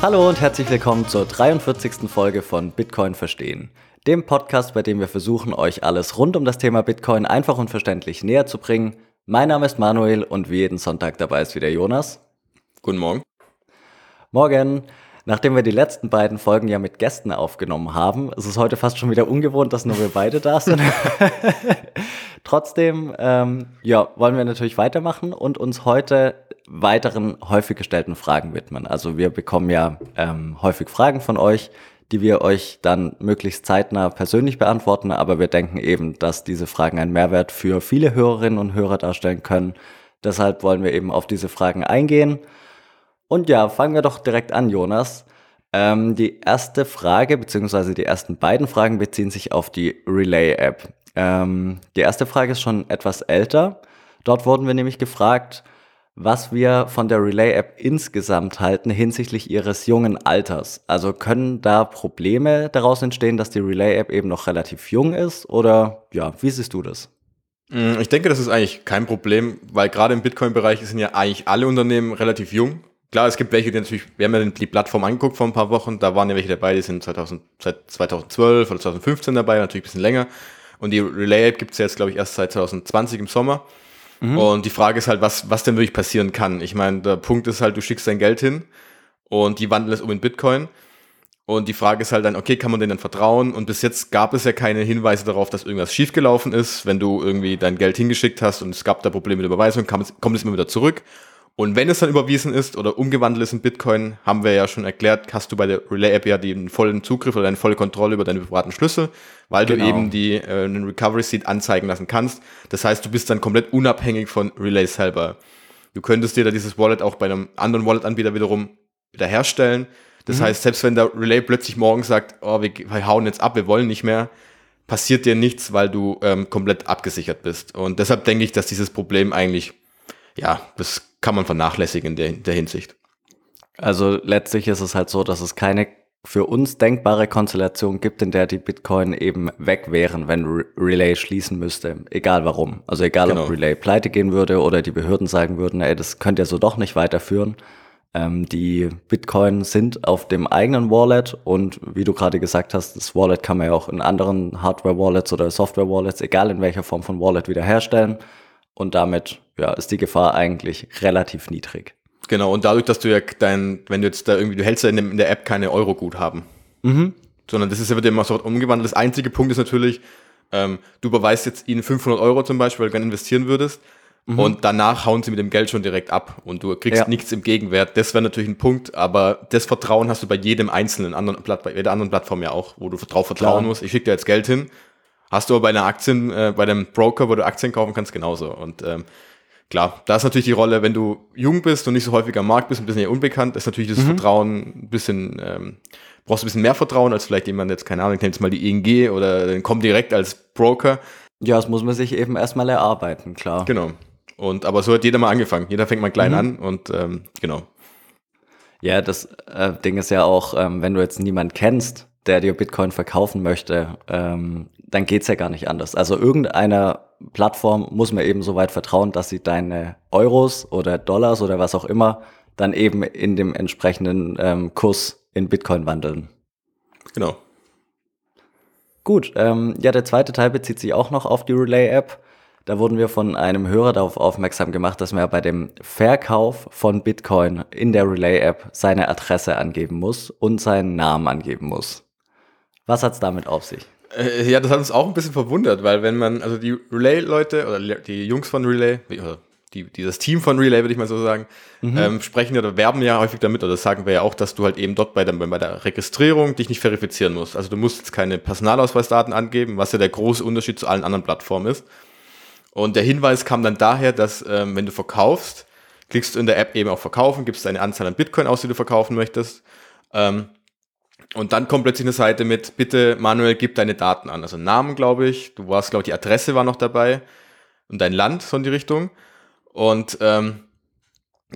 Hallo und herzlich willkommen zur 43. Folge von Bitcoin verstehen. Dem Podcast, bei dem wir versuchen, euch alles rund um das Thema Bitcoin einfach und verständlich näher zu bringen. Mein Name ist Manuel und wie jeden Sonntag dabei ist wieder Jonas. Guten Morgen. Morgen. Nachdem wir die letzten beiden Folgen ja mit Gästen aufgenommen haben, ist es heute fast schon wieder ungewohnt, dass nur wir beide da sind. Trotzdem, ähm, ja, wollen wir natürlich weitermachen und uns heute weiteren häufig gestellten Fragen widmen. Also wir bekommen ja ähm, häufig Fragen von euch, die wir euch dann möglichst zeitnah persönlich beantworten, aber wir denken eben, dass diese Fragen einen Mehrwert für viele Hörerinnen und Hörer darstellen können. Deshalb wollen wir eben auf diese Fragen eingehen und ja, fangen wir doch direkt an, Jonas. Ähm, die erste Frage, beziehungsweise die ersten beiden Fragen beziehen sich auf die Relay-App. Ähm, die erste Frage ist schon etwas älter. Dort wurden wir nämlich gefragt, was wir von der Relay-App insgesamt halten hinsichtlich ihres jungen Alters. Also können da Probleme daraus entstehen, dass die Relay-App eben noch relativ jung ist? Oder ja, wie siehst du das? Mm, ich denke, das ist eigentlich kein Problem, weil gerade im Bitcoin-Bereich sind ja eigentlich alle Unternehmen relativ jung. Klar, es gibt welche, die natürlich, wir haben ja die Plattform angeguckt vor ein paar Wochen, da waren ja welche dabei, die sind 2000, seit 2012 oder 2015 dabei, natürlich ein bisschen länger. Und die Relay-App gibt es jetzt, glaube ich, erst seit 2020 im Sommer. Mhm. Und die Frage ist halt, was, was denn wirklich passieren kann. Ich meine, der Punkt ist halt, du schickst dein Geld hin und die wandeln es um in Bitcoin. Und die Frage ist halt dann, okay, kann man denen dann vertrauen? Und bis jetzt gab es ja keine Hinweise darauf, dass irgendwas schiefgelaufen ist. Wenn du irgendwie dein Geld hingeschickt hast und es gab da Probleme mit der Überweisung, kommt es immer wieder zurück. Und wenn es dann überwiesen ist oder umgewandelt ist in Bitcoin, haben wir ja schon erklärt, hast du bei der Relay-App ja den vollen Zugriff oder eine volle Kontrolle über deine privaten Schlüssel, weil genau. du eben die, äh, einen Recovery Seed anzeigen lassen kannst. Das heißt, du bist dann komplett unabhängig von Relay selber. Du könntest dir da dieses Wallet auch bei einem anderen Wallet-Anbieter wiederum wiederherstellen. Das mhm. heißt, selbst wenn der Relay plötzlich morgen sagt, oh, wir, wir hauen jetzt ab, wir wollen nicht mehr, passiert dir nichts, weil du ähm, komplett abgesichert bist. Und deshalb denke ich, dass dieses Problem eigentlich, ja, das kann man vernachlässigen in der, der Hinsicht. Also letztlich ist es halt so, dass es keine für uns denkbare Konstellation gibt, in der die Bitcoin eben weg wären, wenn Relay schließen müsste. Egal warum. Also egal, genau. ob Relay pleite gehen würde oder die Behörden sagen würden, ey, das könnt ihr so doch nicht weiterführen. Ähm, die Bitcoin sind auf dem eigenen Wallet und wie du gerade gesagt hast, das Wallet kann man ja auch in anderen Hardware-Wallets oder Software-Wallets, egal in welcher Form von Wallet, wiederherstellen. Und damit ja, ist die Gefahr eigentlich relativ niedrig. Genau, und dadurch, dass du ja dein, wenn du jetzt da irgendwie, du hältst ja in, der App keine Euro-Guthaben. Mhm. Sondern das ist ja wieder immer so umgewandelt. Das einzige Punkt ist natürlich, ähm, du überweist jetzt ihnen 500 Euro zum Beispiel, weil du gerne investieren würdest. Mhm. Und danach hauen sie mit dem Geld schon direkt ab und du kriegst ja. nichts im Gegenwert. Das wäre natürlich ein Punkt, aber das Vertrauen hast du bei jedem einzelnen anderen Platt, bei jeder anderen Plattform ja auch, wo du drauf vertrauen Klar. musst. Ich schicke dir jetzt Geld hin. Hast du aber bei einer Aktien, äh, bei einem Broker, wo du Aktien kaufen kannst, genauso. Und ähm, klar, da ist natürlich die Rolle, wenn du jung bist und nicht so häufig am Markt bist, ein bisschen unbekannt, ist natürlich das mhm. Vertrauen ein bisschen, ähm, brauchst du ein bisschen mehr Vertrauen als vielleicht jemand jetzt, keine Ahnung, ich nenne jetzt mal die ING oder den kommt direkt als Broker. Ja, das muss man sich eben erstmal erarbeiten, klar. Genau. Und aber so hat jeder mal angefangen. Jeder fängt mal klein mhm. an und ähm, genau. Ja, das äh, Ding ist ja auch, ähm, wenn du jetzt niemand kennst, der dir Bitcoin verkaufen möchte, ähm, dann geht's ja gar nicht anders. Also irgendeiner Plattform muss man eben so weit vertrauen, dass sie deine Euros oder Dollars oder was auch immer dann eben in dem entsprechenden ähm, Kurs in Bitcoin wandeln. Genau. Gut, ähm, ja, der zweite Teil bezieht sich auch noch auf die Relay-App. Da wurden wir von einem Hörer darauf aufmerksam gemacht, dass man bei dem Verkauf von Bitcoin in der Relay-App seine Adresse angeben muss und seinen Namen angeben muss. Was hat's damit auf sich? Äh, ja, das hat uns auch ein bisschen verwundert, weil wenn man, also die Relay-Leute oder die Jungs von Relay, oder die, dieses Team von Relay, würde ich mal so sagen, mhm. ähm, sprechen oder werben ja häufig damit, oder das sagen wir ja auch, dass du halt eben dort bei der, bei der Registrierung dich nicht verifizieren musst. Also du musst jetzt keine Personalausweisdaten angeben, was ja der große Unterschied zu allen anderen Plattformen ist. Und der Hinweis kam dann daher, dass ähm, wenn du verkaufst, klickst du in der App eben auf Verkaufen, gibst eine Anzahl an Bitcoin aus, die du verkaufen möchtest. Ähm, und dann kommt plötzlich eine Seite mit, bitte Manuel, gib deine Daten an. Also Namen, glaube ich. Du warst, glaube ich, die Adresse war noch dabei. Und dein Land, so in die Richtung. Und ähm,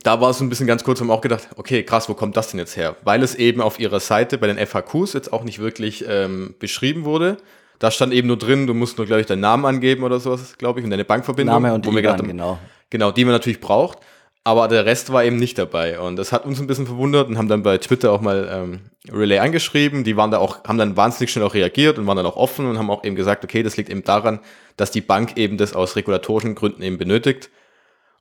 da war es so ein bisschen ganz kurz, haben auch gedacht, okay, krass, wo kommt das denn jetzt her? Weil es eben auf ihrer Seite bei den FAQs jetzt auch nicht wirklich ähm, beschrieben wurde. Da stand eben nur drin, du musst nur, glaube ich, deinen Namen angeben oder sowas, glaube ich, und deine Bankverbindung. Name und IBAN, genau. Genau, die man natürlich braucht. Aber der Rest war eben nicht dabei. Und das hat uns ein bisschen verwundert und haben dann bei Twitter auch mal ähm, Relay angeschrieben. Die waren da auch, haben dann wahnsinnig schnell auch reagiert und waren dann auch offen und haben auch eben gesagt, okay, das liegt eben daran, dass die Bank eben das aus regulatorischen Gründen eben benötigt.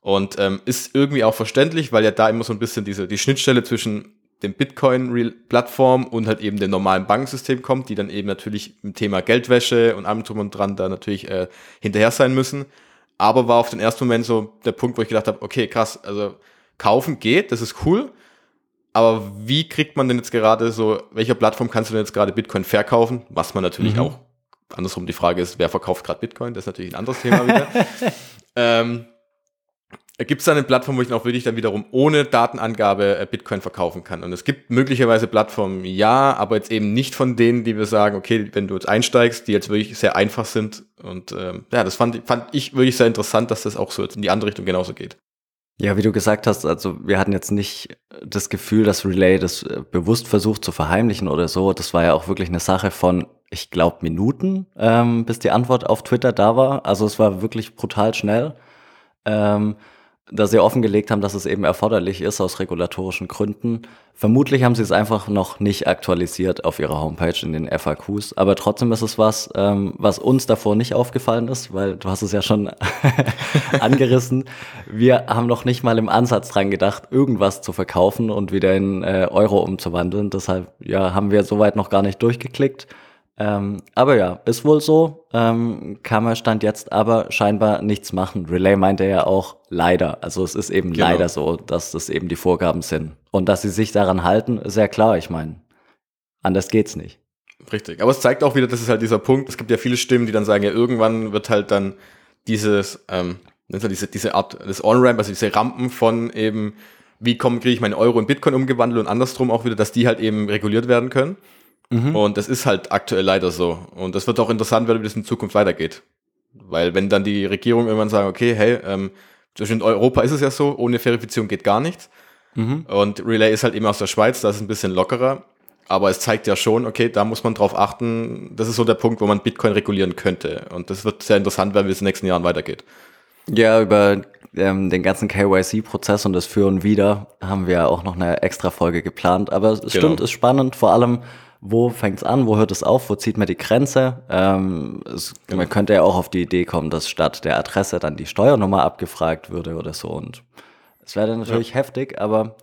Und ähm, ist irgendwie auch verständlich, weil ja da immer so ein bisschen diese, die Schnittstelle zwischen dem Bitcoin-Plattform und halt eben dem normalen Bankensystem kommt, die dann eben natürlich im Thema Geldwäsche und allem drum und dran da natürlich äh, hinterher sein müssen. Aber war auf den ersten Moment so der Punkt, wo ich gedacht habe, okay, krass, also kaufen geht, das ist cool. Aber wie kriegt man denn jetzt gerade so, welcher Plattform kannst du denn jetzt gerade Bitcoin verkaufen? Was man natürlich mhm. auch, andersrum die Frage ist, wer verkauft gerade Bitcoin? Das ist natürlich ein anderes Thema wieder. ähm, Gibt es da eine Plattform, wo ich auch wirklich dann wiederum ohne Datenangabe äh, Bitcoin verkaufen kann? Und es gibt möglicherweise Plattformen, ja, aber jetzt eben nicht von denen, die wir sagen, okay, wenn du jetzt einsteigst, die jetzt wirklich sehr einfach sind. Und ähm, ja, das fand, fand ich wirklich sehr interessant, dass das auch so in die andere Richtung genauso geht. Ja, wie du gesagt hast, also wir hatten jetzt nicht das Gefühl, dass Relay das äh, bewusst versucht zu verheimlichen oder so. Das war ja auch wirklich eine Sache von, ich glaube, Minuten, ähm, bis die Antwort auf Twitter da war. Also es war wirklich brutal schnell. Ähm, da sie offengelegt haben, dass es eben erforderlich ist aus regulatorischen Gründen. Vermutlich haben sie es einfach noch nicht aktualisiert auf ihrer Homepage in den FAQs, aber trotzdem ist es was, ähm, was uns davor nicht aufgefallen ist, weil du hast es ja schon angerissen. Wir haben noch nicht mal im Ansatz dran gedacht, irgendwas zu verkaufen und wieder in äh, Euro umzuwandeln. Deshalb ja, haben wir soweit noch gar nicht durchgeklickt. Ähm, aber ja, ist wohl so. Ähm, kann man Stand jetzt aber scheinbar nichts machen. Relay meinte ja auch leider. Also es ist eben genau. leider so, dass das eben die Vorgaben sind. Und dass sie sich daran halten, ist ja klar. Ich meine, anders geht's nicht. Richtig. Aber es zeigt auch wieder, das ist halt dieser Punkt. Es gibt ja viele Stimmen, die dann sagen, ja, irgendwann wird halt dann dieses, ähm, diese, diese Art, das On-Ramp, also diese Rampen von eben, wie komme, kriege ich meinen Euro in Bitcoin umgewandelt und andersrum auch wieder, dass die halt eben reguliert werden können. Mhm. Und das ist halt aktuell leider so. Und das wird auch interessant werden, wie das in Zukunft weitergeht. Weil wenn dann die Regierung irgendwann sagen, okay, hey, ähm, zwischen Europa ist es ja so, ohne Verifizierung geht gar nichts. Mhm. Und Relay ist halt eben aus der Schweiz, das ist ein bisschen lockerer. Aber es zeigt ja schon, okay, da muss man drauf achten. Das ist so der Punkt, wo man Bitcoin regulieren könnte. Und das wird sehr interessant werden, wie es in den nächsten Jahren weitergeht. Ja, über ähm, den ganzen KYC-Prozess und das Für und Wider haben wir auch noch eine extra Folge geplant. Aber es genau. stimmt, ist spannend, vor allem, wo fängt's an, wo hört es auf, wo zieht man die Grenze. Ähm, es, genau. Man könnte ja auch auf die Idee kommen, dass statt der Adresse dann die Steuernummer abgefragt würde oder so. Und es wäre natürlich ja. heftig, aber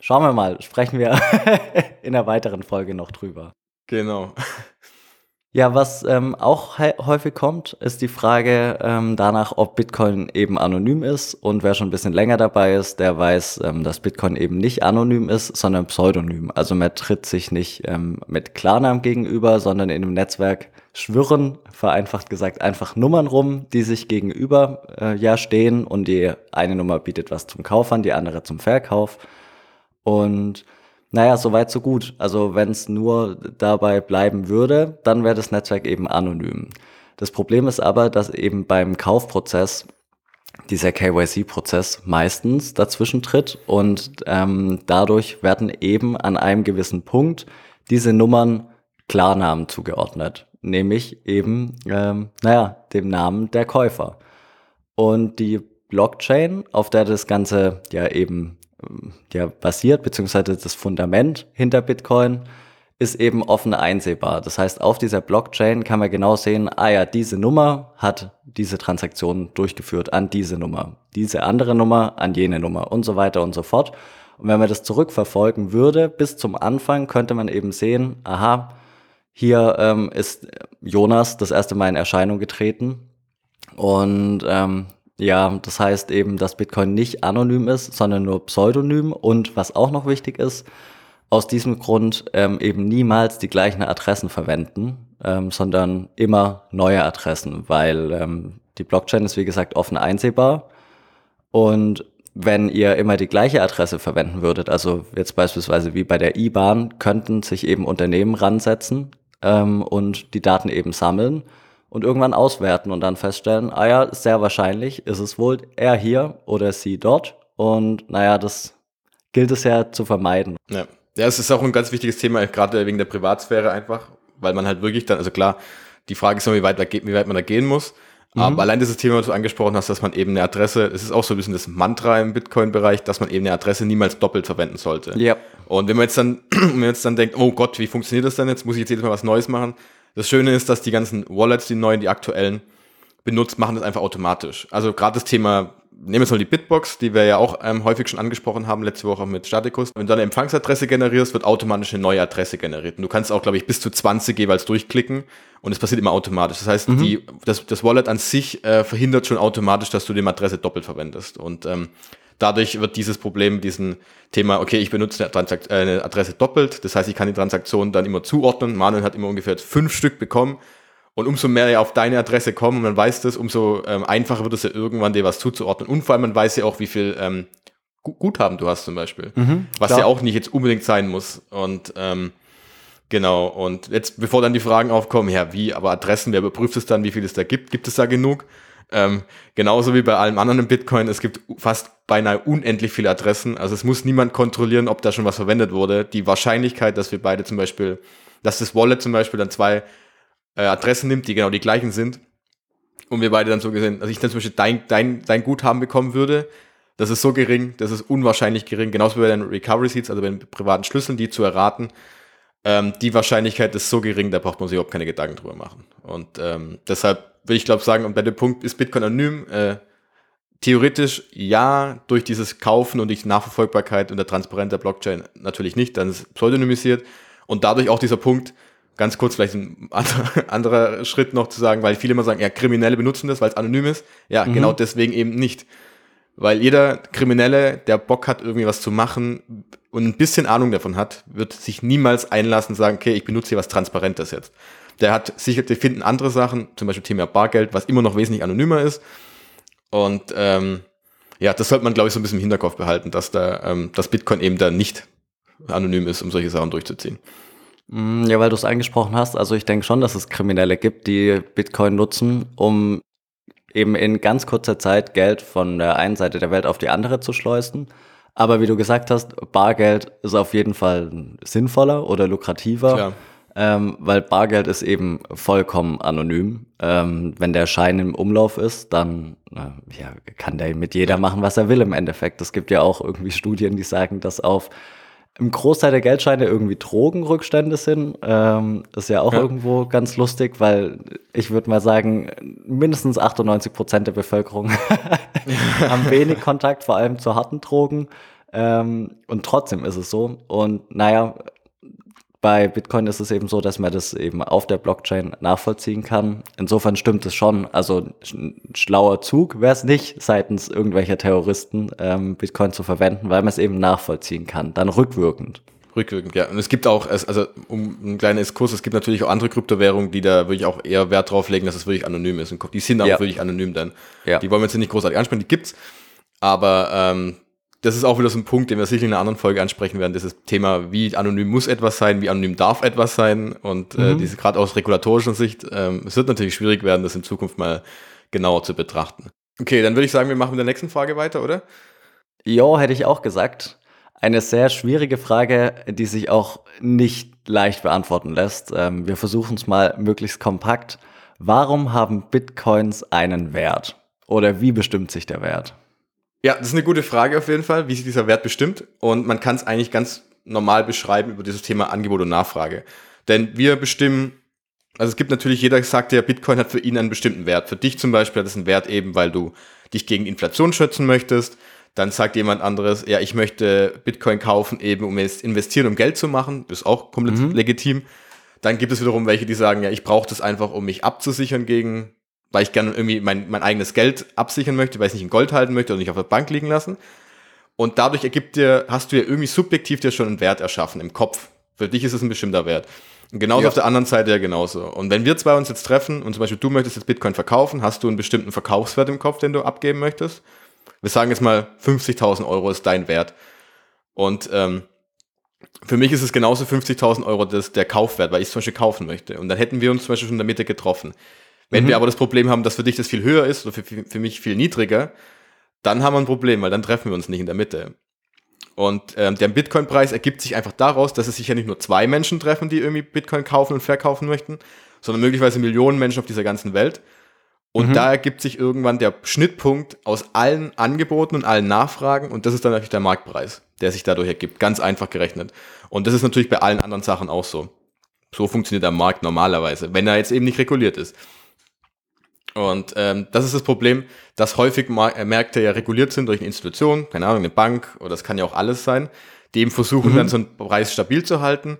schauen wir mal, sprechen wir in einer weiteren Folge noch drüber. Genau. Ja, was ähm, auch häufig kommt, ist die Frage ähm, danach, ob Bitcoin eben anonym ist. Und wer schon ein bisschen länger dabei ist, der weiß, ähm, dass Bitcoin eben nicht anonym ist, sondern pseudonym. Also man tritt sich nicht ähm, mit Klarnamen gegenüber, sondern in einem Netzwerk schwirren, vereinfacht gesagt, einfach Nummern rum, die sich gegenüber äh, ja stehen und die eine Nummer bietet was zum Kauf an, die andere zum Verkauf. Und naja, so weit, so gut. Also wenn es nur dabei bleiben würde, dann wäre das Netzwerk eben anonym. Das Problem ist aber, dass eben beim Kaufprozess dieser KYC-Prozess meistens dazwischen tritt und ähm, dadurch werden eben an einem gewissen Punkt diese Nummern Klarnamen zugeordnet, nämlich eben, ähm, naja, dem Namen der Käufer. Und die Blockchain, auf der das Ganze ja eben ja, basiert, beziehungsweise das Fundament hinter Bitcoin ist eben offen einsehbar. Das heißt, auf dieser Blockchain kann man genau sehen, ah ja, diese Nummer hat diese Transaktion durchgeführt an diese Nummer, diese andere Nummer an jene Nummer und so weiter und so fort. Und wenn man das zurückverfolgen würde bis zum Anfang, könnte man eben sehen, aha, hier ähm, ist Jonas das erste Mal in Erscheinung getreten und ähm, ja, das heißt eben, dass Bitcoin nicht anonym ist, sondern nur pseudonym. Und was auch noch wichtig ist, aus diesem Grund ähm, eben niemals die gleichen Adressen verwenden, ähm, sondern immer neue Adressen, weil ähm, die Blockchain ist wie gesagt offen einsehbar. Und wenn ihr immer die gleiche Adresse verwenden würdet, also jetzt beispielsweise wie bei der IBAN, könnten sich eben Unternehmen ransetzen ähm, und die Daten eben sammeln und irgendwann auswerten und dann feststellen, ah ja, sehr wahrscheinlich ist es wohl er hier oder sie dort. Und naja, das gilt es ja zu vermeiden. Ja. ja, es ist auch ein ganz wichtiges Thema, gerade wegen der Privatsphäre einfach, weil man halt wirklich dann, also klar, die Frage ist immer, wie weit, wie weit man da gehen muss. Mhm. Aber allein dieses Thema, was du angesprochen hast, dass man eben eine Adresse, es ist auch so ein bisschen das Mantra im Bitcoin-Bereich, dass man eben eine Adresse niemals doppelt verwenden sollte. Ja. Und wenn man jetzt dann, wenn man jetzt dann denkt, oh Gott, wie funktioniert das denn jetzt? Muss ich jetzt jedes Mal was Neues machen? Das Schöne ist, dass die ganzen Wallets, die neuen, die aktuellen, benutzt, machen das einfach automatisch. Also gerade das Thema, nehmen wir jetzt mal die Bitbox, die wir ja auch ähm, häufig schon angesprochen haben, letzte Woche mit Staticus. Wenn du eine Empfangsadresse generierst, wird automatisch eine neue Adresse generiert. Und du kannst auch, glaube ich, bis zu 20 jeweils durchklicken und es passiert immer automatisch. Das heißt, mhm. die, das, das Wallet an sich äh, verhindert schon automatisch, dass du die Adresse doppelt verwendest. Und ähm, dadurch wird dieses Problem, diesen Thema, okay, ich benutze eine, Transakt äh, eine Adresse doppelt, das heißt, ich kann die Transaktion dann immer zuordnen. Manuel hat immer ungefähr fünf Stück bekommen und umso mehr ja auf deine Adresse kommen und man weiß das, umso ähm, einfacher wird es ja irgendwann, dir was zuzuordnen. Und vor allem, man weiß ja auch, wie viel ähm, Guthaben du hast zum Beispiel. Mhm, was klar. ja auch nicht jetzt unbedingt sein muss. Und ähm, genau, und jetzt, bevor dann die Fragen aufkommen, ja, wie, aber Adressen, wer überprüft es dann, wie viel es da gibt? Gibt es da genug? Ähm, genauso wie bei allem anderen im Bitcoin, es gibt fast beinahe unendlich viele Adressen. Also es muss niemand kontrollieren, ob da schon was verwendet wurde. Die Wahrscheinlichkeit, dass wir beide zum Beispiel, dass das Wallet zum Beispiel dann zwei äh, Adressen nimmt, die genau die gleichen sind, und wir beide dann so gesehen, also ich dann zum Beispiel dein, dein, dein Guthaben bekommen würde, das ist so gering, das ist unwahrscheinlich gering, genauso wie bei den Recovery Seeds, also bei den privaten Schlüsseln, die zu erraten, ähm, die Wahrscheinlichkeit ist so gering, da braucht man sich überhaupt keine Gedanken drüber machen. Und ähm, deshalb will ich glaube sagen, und bei dem Punkt ist Bitcoin anonym, äh, theoretisch ja, durch dieses Kaufen und die Nachverfolgbarkeit und der Transparenz der Blockchain natürlich nicht, dann ist es pseudonymisiert und dadurch auch dieser Punkt, ganz kurz vielleicht ein anderer, Schritt noch zu sagen, weil viele immer sagen, ja, Kriminelle benutzen das, weil es anonym ist. Ja, mhm. genau deswegen eben nicht. Weil jeder Kriminelle, der Bock hat, irgendwie was zu machen und ein bisschen Ahnung davon hat, wird sich niemals einlassen und sagen, okay, ich benutze hier was Transparentes jetzt. Der hat sicher, die finden andere Sachen, zum Beispiel Thema Bargeld, was immer noch wesentlich anonymer ist. Und ähm, ja, das sollte man, glaube ich, so ein bisschen im Hinterkopf behalten, dass da ähm, das Bitcoin eben da nicht anonym ist, um solche Sachen durchzuziehen. Mm, ja, weil du es angesprochen hast, also ich denke schon, dass es Kriminelle gibt, die Bitcoin nutzen, um eben in ganz kurzer Zeit Geld von der einen Seite der Welt auf die andere zu schleusen. Aber wie du gesagt hast, Bargeld ist auf jeden Fall sinnvoller oder lukrativer, Klar. Ähm, weil Bargeld ist eben vollkommen anonym. Ähm, wenn der Schein im Umlauf ist, dann äh, ja, kann der mit jeder machen, was er will im Endeffekt. Es gibt ja auch irgendwie Studien, die sagen, dass auf im Großteil der Geldscheine irgendwie Drogenrückstände sind. Ähm, ist ja auch ja. irgendwo ganz lustig, weil ich würde mal sagen, mindestens 98 Prozent der Bevölkerung haben wenig Kontakt, vor allem zu harten Drogen. Ähm, und trotzdem ist es so. Und naja, bei Bitcoin ist es eben so, dass man das eben auf der Blockchain nachvollziehen kann. Insofern stimmt es schon. Also ein schlauer Zug wäre es nicht, seitens irgendwelcher Terroristen ähm, Bitcoin zu verwenden, weil man es eben nachvollziehen kann, dann rückwirkend. Rückwirkend, ja. Und es gibt auch, also um ein kleiner Exkurs, es gibt natürlich auch andere Kryptowährungen, die da wirklich auch eher Wert drauf legen, dass es wirklich anonym ist. Und die sind auch ja. wirklich anonym dann. Ja. Die wollen wir jetzt nicht großartig ansprechen, die gibt's. Aber ähm, das ist auch wieder so ein Punkt, den wir sicher in einer anderen Folge ansprechen werden. Dieses Thema, wie anonym muss etwas sein, wie anonym darf etwas sein. Und äh, mhm. diese gerade aus regulatorischer Sicht, ähm, es wird natürlich schwierig werden, das in Zukunft mal genauer zu betrachten. Okay, dann würde ich sagen, wir machen mit der nächsten Frage weiter, oder? Ja, hätte ich auch gesagt. Eine sehr schwierige Frage, die sich auch nicht leicht beantworten lässt. Ähm, wir versuchen es mal möglichst kompakt. Warum haben Bitcoins einen Wert? Oder wie bestimmt sich der Wert? Ja, das ist eine gute Frage auf jeden Fall, wie sich dieser Wert bestimmt. Und man kann es eigentlich ganz normal beschreiben über dieses Thema Angebot und Nachfrage. Denn wir bestimmen, also es gibt natürlich, jeder sagt ja, Bitcoin hat für ihn einen bestimmten Wert. Für dich zum Beispiel hat es einen Wert eben, weil du dich gegen Inflation schützen möchtest. Dann sagt jemand anderes, ja, ich möchte Bitcoin kaufen, eben um jetzt investieren, um Geld zu machen. Das ist auch komplett mhm. legitim. Dann gibt es wiederum welche, die sagen, ja, ich brauche das einfach, um mich abzusichern gegen weil ich gerne irgendwie mein, mein eigenes Geld absichern möchte, weil ich es nicht in Gold halten möchte oder nicht auf der Bank liegen lassen. Und dadurch ergibt dir, hast du ja irgendwie subjektiv dir schon einen Wert erschaffen im Kopf. Für dich ist es ein bestimmter Wert. Und genauso ja. auf der anderen Seite ja genauso. Und wenn wir zwei uns jetzt treffen und zum Beispiel du möchtest jetzt Bitcoin verkaufen, hast du einen bestimmten Verkaufswert im Kopf, den du abgeben möchtest. Wir sagen jetzt mal 50.000 Euro ist dein Wert. Und ähm, für mich ist es genauso 50.000 Euro das, der Kaufwert, weil ich es zum Beispiel kaufen möchte. Und dann hätten wir uns zum Beispiel schon in der Mitte getroffen. Wenn mhm. wir aber das Problem haben, dass für dich das viel höher ist oder für, für mich viel niedriger, dann haben wir ein Problem, weil dann treffen wir uns nicht in der Mitte. Und ähm, der Bitcoin-Preis ergibt sich einfach daraus, dass es sich ja nicht nur zwei Menschen treffen, die irgendwie Bitcoin kaufen und verkaufen möchten, sondern möglicherweise Millionen Menschen auf dieser ganzen Welt. Und mhm. da ergibt sich irgendwann der Schnittpunkt aus allen Angeboten und allen Nachfragen und das ist dann natürlich der Marktpreis, der sich dadurch ergibt. Ganz einfach gerechnet. Und das ist natürlich bei allen anderen Sachen auch so. So funktioniert der Markt normalerweise, wenn er jetzt eben nicht reguliert ist. Und ähm, das ist das Problem, dass häufig äh, Märkte ja reguliert sind durch eine Institution, keine Ahnung, eine Bank oder das kann ja auch alles sein, die eben versuchen mhm. dann so einen Preis stabil zu halten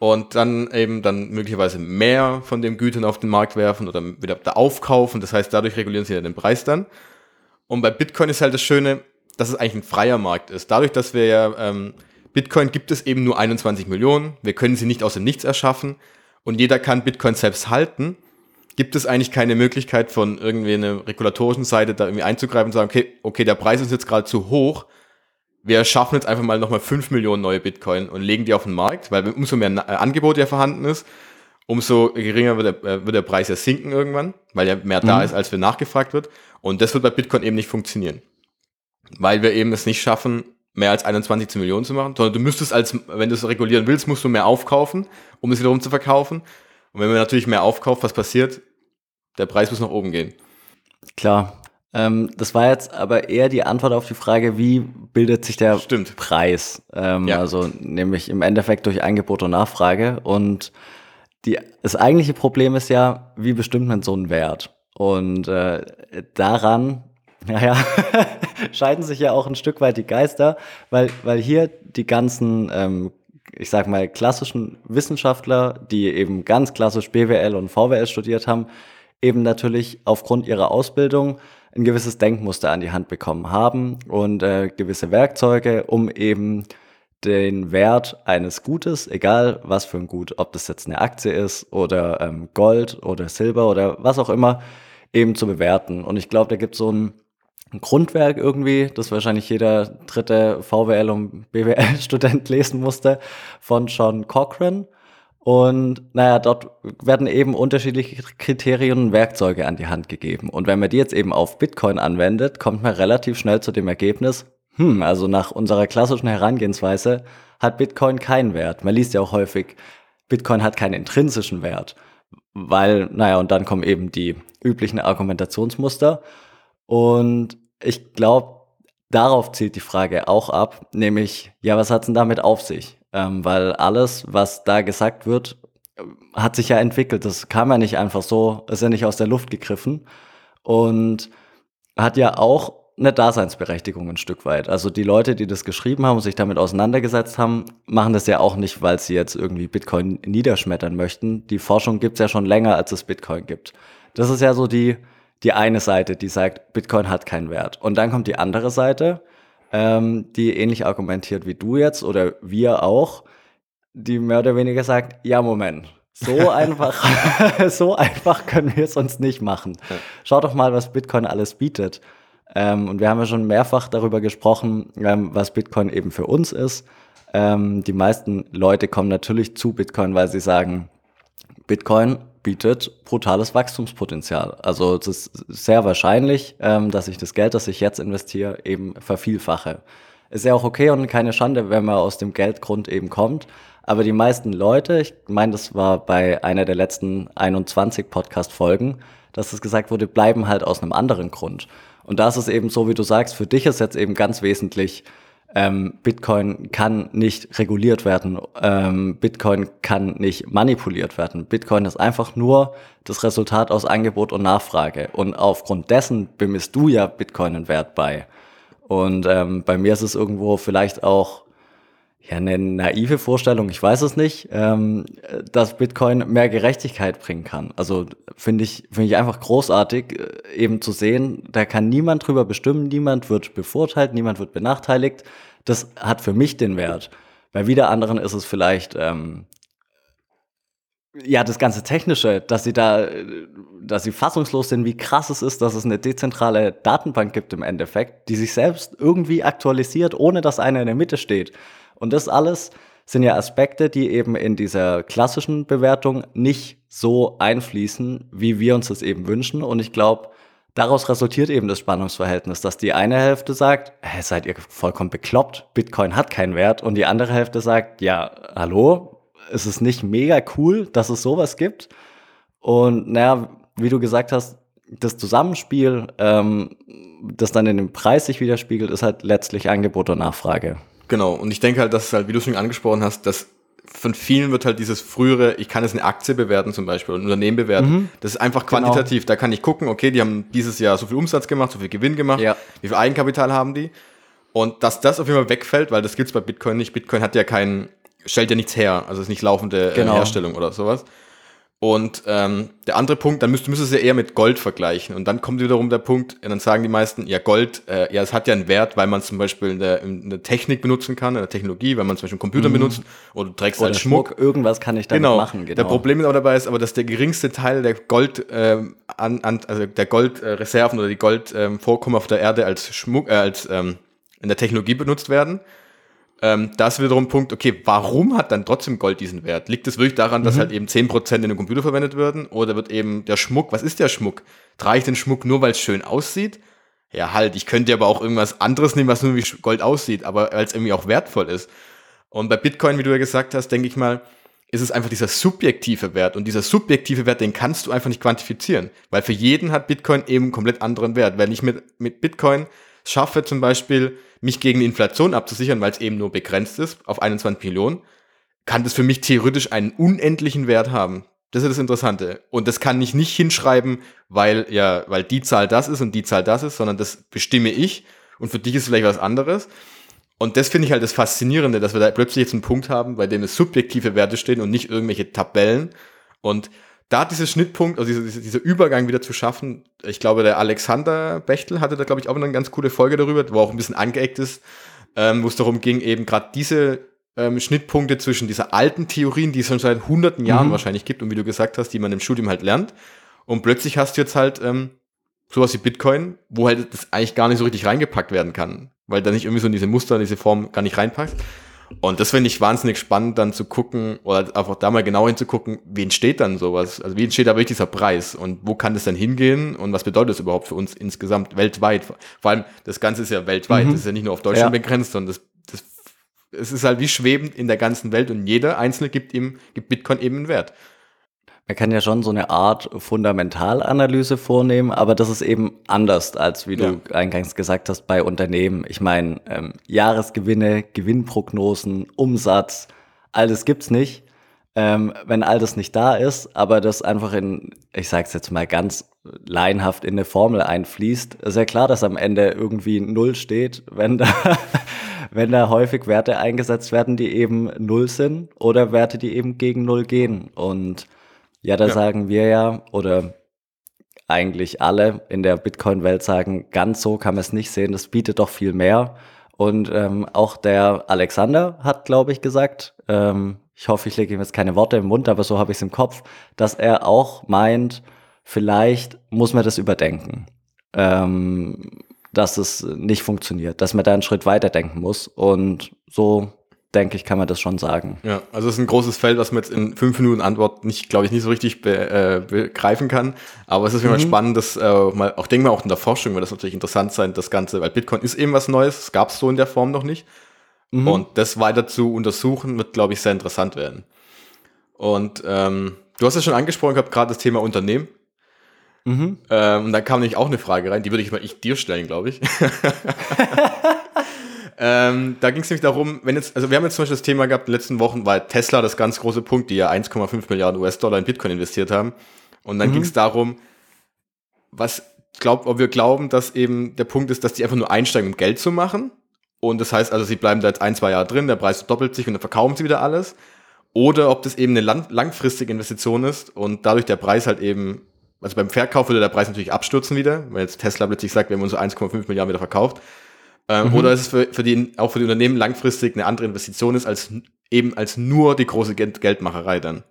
und dann eben dann möglicherweise mehr von den Gütern auf den Markt werfen oder wieder da aufkaufen. Das heißt, dadurch regulieren sie ja den Preis dann. Und bei Bitcoin ist halt das Schöne, dass es eigentlich ein freier Markt ist. Dadurch, dass wir ja, ähm, Bitcoin gibt es eben nur 21 Millionen. Wir können sie nicht aus dem Nichts erschaffen. Und jeder kann Bitcoin selbst halten. Gibt es eigentlich keine Möglichkeit von irgendwie einer regulatorischen Seite da irgendwie einzugreifen und sagen, okay, okay, der Preis ist jetzt gerade zu hoch wir schaffen jetzt einfach mal nochmal 5 Millionen neue Bitcoin und legen die auf den Markt, weil umso mehr äh, Angebot ja vorhanden ist, umso geringer wird der, äh, wird der Preis ja sinken irgendwann, weil ja mehr da mhm. ist, als wir nachgefragt wird. Und das wird bei Bitcoin eben nicht funktionieren. Weil wir eben es nicht schaffen, mehr als 21 Millionen zu machen, sondern du müsstest als, wenn du es regulieren willst, musst du mehr aufkaufen, um es wiederum zu verkaufen. Und wenn man natürlich mehr aufkauft, was passiert? Der Preis muss nach oben gehen. Klar, ähm, das war jetzt aber eher die Antwort auf die Frage, wie bildet sich der Stimmt. Preis? Ähm, ja. Also nämlich im Endeffekt durch Angebot und Nachfrage. Und die, das eigentliche Problem ist ja, wie bestimmt man so einen Wert? Und äh, daran, naja, scheiden sich ja auch ein Stück weit die Geister, weil, weil hier die ganzen ähm, ich sag mal, klassischen Wissenschaftler, die eben ganz klassisch BWL und VWL studiert haben, eben natürlich aufgrund ihrer Ausbildung ein gewisses Denkmuster an die Hand bekommen haben und äh, gewisse Werkzeuge, um eben den Wert eines Gutes, egal was für ein Gut, ob das jetzt eine Aktie ist oder ähm, Gold oder Silber oder was auch immer, eben zu bewerten. Und ich glaube, da gibt es so ein, ein Grundwerk irgendwie, das wahrscheinlich jeder dritte VWL und BWL-Student lesen musste, von John Cochran. Und naja, dort werden eben unterschiedliche Kriterien und Werkzeuge an die Hand gegeben. Und wenn man die jetzt eben auf Bitcoin anwendet, kommt man relativ schnell zu dem Ergebnis, hm, also nach unserer klassischen Herangehensweise hat Bitcoin keinen Wert. Man liest ja auch häufig, Bitcoin hat keinen intrinsischen Wert. Weil, naja, und dann kommen eben die üblichen Argumentationsmuster. Und ich glaube, darauf zielt die Frage auch ab, nämlich, ja, was hat's denn damit auf sich? ähm, weil alles, was da gesagt wird, hat sich ja entwickelt. Das kam ja nicht einfach so, ist ja nicht aus der Luft gegriffen und hat ja auch eine Daseinsberechtigung ein Stück weit. Also die Leute, die das geschrieben haben und sich damit auseinandergesetzt haben, machen das ja auch nicht, weil sie jetzt irgendwie Bitcoin niederschmettern möchten. Die Forschung gibt es ja schon länger, als es Bitcoin gibt. Das ist ja so die, die eine Seite, die sagt, Bitcoin hat keinen Wert. Und dann kommt die andere Seite, ähm, die ähnlich argumentiert wie du jetzt oder wir auch, die mehr oder weniger sagt, ja, Moment, so einfach, so einfach können wir es uns nicht machen. Ja. Schau doch mal, was Bitcoin alles bietet. Ähm, und wir haben ja schon mehrfach darüber gesprochen, ähm, was Bitcoin eben für uns ist. Ähm, die meisten Leute kommen natürlich zu Bitcoin, weil sie sagen, Bitcoin bietet brutales Wachstumspotenzial. Also es ist sehr wahrscheinlich, ähm, dass ich das Geld, das ich jetzt investiere, eben vervielfache. Ist ja auch okay und keine Schande, wenn man aus dem Geldgrund eben kommt. Aber die meisten Leute, ich meine, das war bei einer der letzten 21 Podcast-Folgen, dass es gesagt wurde, bleiben halt aus einem anderen Grund. Und da ist es eben so, wie du sagst, für dich ist jetzt eben ganz wesentlich, ähm, Bitcoin kann nicht reguliert werden. Ähm, Bitcoin kann nicht manipuliert werden. Bitcoin ist einfach nur das Resultat aus Angebot und Nachfrage. Und aufgrund dessen bemisst du ja Bitcoin einen Wert bei. Und ähm, bei mir ist es irgendwo vielleicht auch ja, eine naive Vorstellung, ich weiß es nicht, ähm, dass Bitcoin mehr Gerechtigkeit bringen kann. Also finde ich, finde ich einfach großartig, äh, eben zu sehen, da kann niemand drüber bestimmen, niemand wird bevorteilt, niemand wird benachteiligt. Das hat für mich den Wert. Bei wieder anderen ist es vielleicht, ähm, ja, das ganze Technische, dass sie da, dass sie fassungslos sind, wie krass es ist, dass es eine dezentrale Datenbank gibt im Endeffekt, die sich selbst irgendwie aktualisiert, ohne dass einer in der Mitte steht. Und das alles sind ja Aspekte, die eben in dieser klassischen Bewertung nicht so einfließen, wie wir uns das eben wünschen. Und ich glaube, daraus resultiert eben das Spannungsverhältnis, dass die eine Hälfte sagt, hey, seid ihr vollkommen bekloppt, Bitcoin hat keinen Wert. Und die andere Hälfte sagt, ja, hallo, ist es nicht mega cool, dass es sowas gibt? Und naja, wie du gesagt hast, das Zusammenspiel, ähm, das dann in dem Preis sich widerspiegelt, ist halt letztlich Angebot und Nachfrage. Genau, und ich denke halt, dass es halt, wie du schon angesprochen hast, dass von vielen wird halt dieses frühere, ich kann jetzt eine Aktie bewerten zum Beispiel, ein Unternehmen bewerten. Mhm. Das ist einfach quantitativ. Genau. Da kann ich gucken, okay, die haben dieses Jahr so viel Umsatz gemacht, so viel Gewinn gemacht, ja. wie viel Eigenkapital haben die. Und dass das auf jeden Fall wegfällt, weil das gibt's bei Bitcoin nicht. Bitcoin hat ja keinen, stellt ja nichts her, also ist nicht laufende äh, genau. Herstellung oder sowas. Und ähm, der andere Punkt, dann müsst, müsstest du es ja eher mit Gold vergleichen. Und dann kommt wiederum der Punkt, dann sagen die meisten, ja, Gold, äh, ja, es hat ja einen Wert, weil man zum Beispiel in der, in der Technik benutzen kann, in der Technologie, weil man zum Beispiel einen Computer mhm. benutzt oder du trägst oder Schmuck. Schmuck. Irgendwas kann ich damit genau. machen, genau. Der Problem ist aber dabei ist aber, dass der geringste Teil der Gold, äh, an, an, also der Goldreserven äh, oder die Goldvorkommen ähm, auf der Erde als Schmuck, äh, als ähm, in der Technologie benutzt werden. Ähm, da ist wiederum ein Punkt, okay, warum hat dann trotzdem Gold diesen Wert? Liegt es wirklich daran, dass mhm. halt eben 10% in den Computer verwendet werden? Oder wird eben der Schmuck, was ist der Schmuck? Trage ich den Schmuck nur, weil es schön aussieht? Ja, halt, ich könnte aber auch irgendwas anderes nehmen, was nur wie Gold aussieht, aber als irgendwie auch wertvoll ist. Und bei Bitcoin, wie du ja gesagt hast, denke ich mal, ist es einfach dieser subjektive Wert. Und dieser subjektive Wert, den kannst du einfach nicht quantifizieren. Weil für jeden hat Bitcoin eben einen komplett anderen Wert. Wenn ich mit, mit Bitcoin schaffe, zum Beispiel mich gegen die Inflation abzusichern, weil es eben nur begrenzt ist auf 21 Millionen, kann das für mich theoretisch einen unendlichen Wert haben. Das ist das Interessante. Und das kann ich nicht hinschreiben, weil, ja, weil die Zahl das ist und die Zahl das ist, sondern das bestimme ich. Und für dich ist vielleicht was anderes. Und das finde ich halt das Faszinierende, dass wir da plötzlich jetzt einen Punkt haben, bei dem es subjektive Werte stehen und nicht irgendwelche Tabellen. Und da dieser Schnittpunkt, also dieser, dieser Übergang wieder zu schaffen, ich glaube, der Alexander Bechtel hatte da, glaube ich, auch eine ganz coole Folge darüber, wo auch ein bisschen angeeckt ist, ähm, wo es darum ging, eben gerade diese ähm, Schnittpunkte zwischen dieser alten Theorien, die es schon seit hunderten Jahren mhm. wahrscheinlich gibt und wie du gesagt hast, die man im Studium halt lernt. Und plötzlich hast du jetzt halt ähm, sowas wie Bitcoin, wo halt das eigentlich gar nicht so richtig reingepackt werden kann, weil da nicht irgendwie so in diese Muster, in diese Form gar nicht reinpackt. Und das finde ich wahnsinnig spannend, dann zu gucken oder einfach da mal genau hinzugucken, wie entsteht dann sowas? Also wie entsteht da wirklich dieser Preis und wo kann das dann hingehen und was bedeutet das überhaupt für uns insgesamt weltweit? Vor allem, das Ganze ist ja weltweit, mhm. das ist ja nicht nur auf Deutschland ja. begrenzt, sondern das, das, es ist halt wie schwebend in der ganzen Welt und jeder Einzelne gibt ihm, gibt Bitcoin eben einen Wert. Man kann ja schon so eine Art Fundamentalanalyse vornehmen, aber das ist eben anders, als wie ja. du eingangs gesagt hast, bei Unternehmen. Ich meine, ähm, Jahresgewinne, Gewinnprognosen, Umsatz, all das gibt's nicht. Ähm, wenn all das nicht da ist, aber das einfach in, ich sag's jetzt mal ganz laienhaft in eine Formel einfließt, ist ja klar, dass am Ende irgendwie Null steht, wenn da, wenn da häufig Werte eingesetzt werden, die eben Null sind oder Werte, die eben gegen Null gehen. Und ja, da ja. sagen wir ja, oder eigentlich alle in der Bitcoin-Welt sagen, ganz so kann man es nicht sehen, das bietet doch viel mehr. Und ähm, auch der Alexander hat, glaube ich, gesagt, ähm, ich hoffe, ich lege ihm jetzt keine Worte im Mund, aber so habe ich es im Kopf, dass er auch meint, vielleicht muss man das überdenken, ähm, dass es nicht funktioniert, dass man da einen Schritt weiter denken muss. Und so denke ich, kann man das schon sagen. Ja, also es ist ein großes Feld, was man jetzt in fünf Minuten Antwort nicht, glaube ich, nicht so richtig be, äh, begreifen kann. Aber es ist immer mhm. spannend, dass äh, mal, auch denke mal auch in der Forschung wird das natürlich interessant sein, das Ganze, weil Bitcoin ist eben was Neues, es gab es so in der Form noch nicht. Mhm. Und das weiter zu untersuchen, wird, glaube ich, sehr interessant werden. Und ähm, du hast es schon angesprochen gehabt, gerade das Thema Unternehmen. Mhm. Ähm, und da kam nämlich auch eine Frage rein, die würde ich mal ich dir stellen, glaube ich. Ähm, da ging es nämlich darum, wenn jetzt, also wir haben jetzt zum Beispiel das Thema gehabt, in den letzten Wochen war Tesla das ganz große Punkt, die ja 1,5 Milliarden US-Dollar in Bitcoin investiert haben. Und dann mhm. ging es darum, was glaubt, ob wir glauben, dass eben der Punkt ist, dass die einfach nur einsteigen, um Geld zu machen. Und das heißt also, sie bleiben da jetzt ein, zwei Jahre drin, der Preis doppelt sich und dann verkaufen sie wieder alles. Oder ob das eben eine lang langfristige Investition ist und dadurch der Preis halt eben, also beim Verkauf würde der Preis natürlich abstürzen wieder, weil jetzt Tesla plötzlich sagt, wir haben unsere 1,5 Milliarden wieder verkauft. Ähm, mhm. Oder ist es für, für die, auch für die Unternehmen langfristig eine andere Investition ist, als eben als nur die große Geld Geldmacherei dann?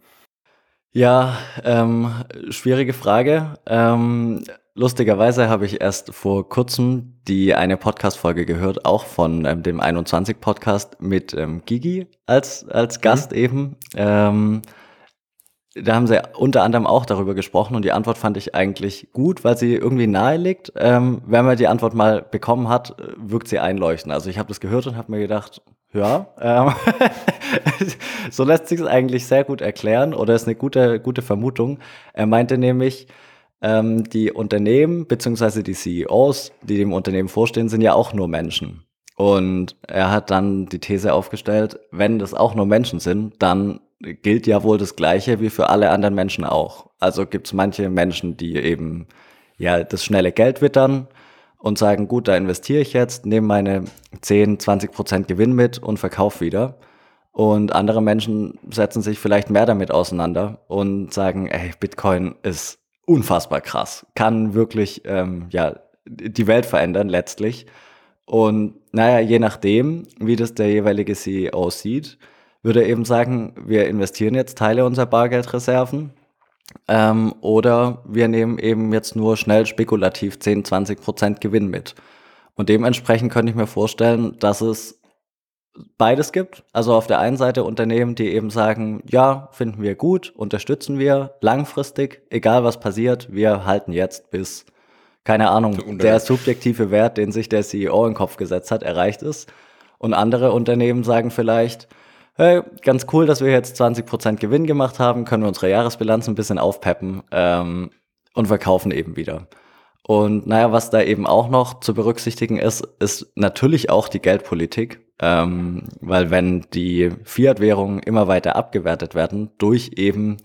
Ja, ähm, schwierige Frage. Ähm, lustigerweise habe ich erst vor kurzem die eine Podcast-Folge gehört, auch von ähm, dem 21-Podcast mit ähm, Gigi als, als Gast mhm. eben. Ähm, da haben sie unter anderem auch darüber gesprochen und die Antwort fand ich eigentlich gut, weil sie irgendwie nahe liegt. Ähm, wenn man die Antwort mal bekommen hat, wirkt sie einleuchtend. Also ich habe das gehört und habe mir gedacht, ja, ähm, so lässt sich es eigentlich sehr gut erklären oder ist eine gute, gute Vermutung. Er meinte nämlich, ähm, die Unternehmen beziehungsweise die CEOs, die dem Unternehmen vorstehen, sind ja auch nur Menschen. Und er hat dann die These aufgestellt, wenn das auch nur Menschen sind, dann gilt ja wohl das Gleiche wie für alle anderen Menschen auch. Also gibt es manche Menschen, die eben ja das schnelle Geld wittern und sagen, gut, da investiere ich jetzt, nehme meine 10, 20 Prozent Gewinn mit und verkaufe wieder. Und andere Menschen setzen sich vielleicht mehr damit auseinander und sagen, ey, Bitcoin ist unfassbar krass, kann wirklich ähm, ja die Welt verändern letztlich. Und naja, je nachdem, wie das der jeweilige CEO sieht, würde eben sagen, wir investieren jetzt Teile unserer Bargeldreserven ähm, oder wir nehmen eben jetzt nur schnell spekulativ 10, 20 Prozent Gewinn mit. Und dementsprechend könnte ich mir vorstellen, dass es beides gibt. Also auf der einen Seite Unternehmen, die eben sagen, ja, finden wir gut, unterstützen wir langfristig, egal was passiert, wir halten jetzt bis, keine Ahnung, der subjektive Wert, den sich der CEO in den Kopf gesetzt hat, erreicht ist. Und andere Unternehmen sagen vielleicht, hey, ganz cool, dass wir jetzt 20% Gewinn gemacht haben, können wir unsere Jahresbilanz ein bisschen aufpeppen ähm, und verkaufen eben wieder. Und naja, was da eben auch noch zu berücksichtigen ist, ist natürlich auch die Geldpolitik, ähm, weil wenn die Fiat-Währungen immer weiter abgewertet werden durch eben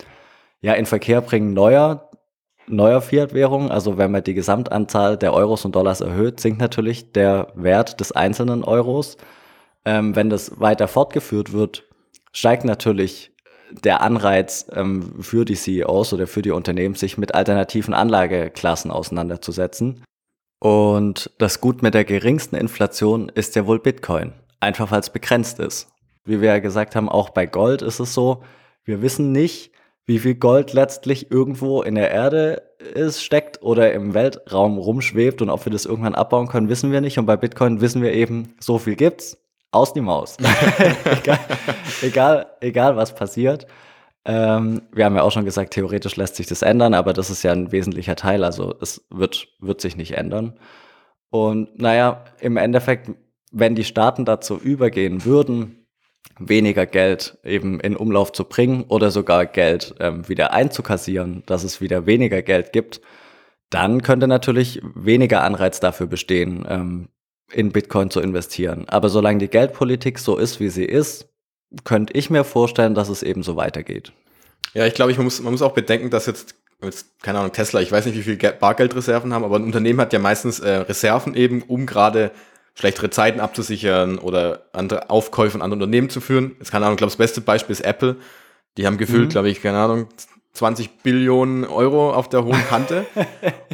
ja in Verkehr bringen neuer neuer Fiat-Währungen, also wenn man die Gesamtanzahl der Euros und Dollars erhöht, sinkt natürlich der Wert des einzelnen Euros ähm, wenn das weiter fortgeführt wird, steigt natürlich der Anreiz ähm, für die CEOs oder für die Unternehmen, sich mit alternativen Anlageklassen auseinanderzusetzen. Und das Gut mit der geringsten Inflation ist ja wohl Bitcoin, einfach weil es begrenzt ist. Wie wir ja gesagt haben, auch bei Gold ist es so, wir wissen nicht, wie viel Gold letztlich irgendwo in der Erde ist, steckt oder im Weltraum rumschwebt und ob wir das irgendwann abbauen können, wissen wir nicht. Und bei Bitcoin wissen wir eben, so viel gibt's aus die Maus. egal, egal, egal, was passiert. Ähm, wir haben ja auch schon gesagt, theoretisch lässt sich das ändern, aber das ist ja ein wesentlicher Teil. Also es wird, wird sich nicht ändern. Und naja, im Endeffekt, wenn die Staaten dazu übergehen würden, weniger Geld eben in Umlauf zu bringen oder sogar Geld ähm, wieder einzukassieren, dass es wieder weniger Geld gibt, dann könnte natürlich weniger Anreiz dafür bestehen, ähm, in Bitcoin zu investieren. Aber solange die Geldpolitik so ist, wie sie ist, könnte ich mir vorstellen, dass es eben so weitergeht. Ja, ich glaube, ich, man, muss, man muss auch bedenken, dass jetzt, jetzt, keine Ahnung, Tesla, ich weiß nicht, wie viel Bargeldreserven haben, aber ein Unternehmen hat ja meistens äh, Reserven eben, um gerade schlechtere Zeiten abzusichern oder andere Aufkäufe von anderen Unternehmen zu führen. Jetzt keine Ahnung, ich glaube, das beste Beispiel ist Apple. Die haben gefühlt, mhm. glaube ich, keine Ahnung, 20 Billionen Euro auf der hohen Kante.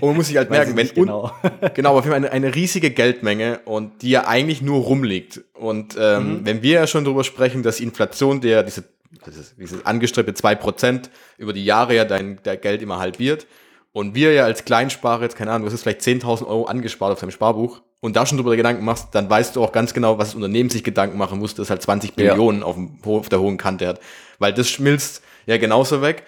und man muss sich halt merken, wenn genau. genau, aber für eine, eine riesige Geldmenge und die ja eigentlich nur rumliegt. Und ähm, mhm. wenn wir ja schon darüber sprechen, dass Inflation der diese dieses, dieses angestrebte 2% über die Jahre ja dein der Geld immer halbiert und wir ja als Kleinsparer jetzt, keine Ahnung, du hast vielleicht 10.000 Euro angespart auf deinem Sparbuch und da schon drüber Gedanken machst, dann weißt du auch ganz genau, was das Unternehmen sich Gedanken machen muss, das halt 20 ja. Billionen auf, dem, auf der hohen Kante hat. Weil das schmilzt ja genauso weg.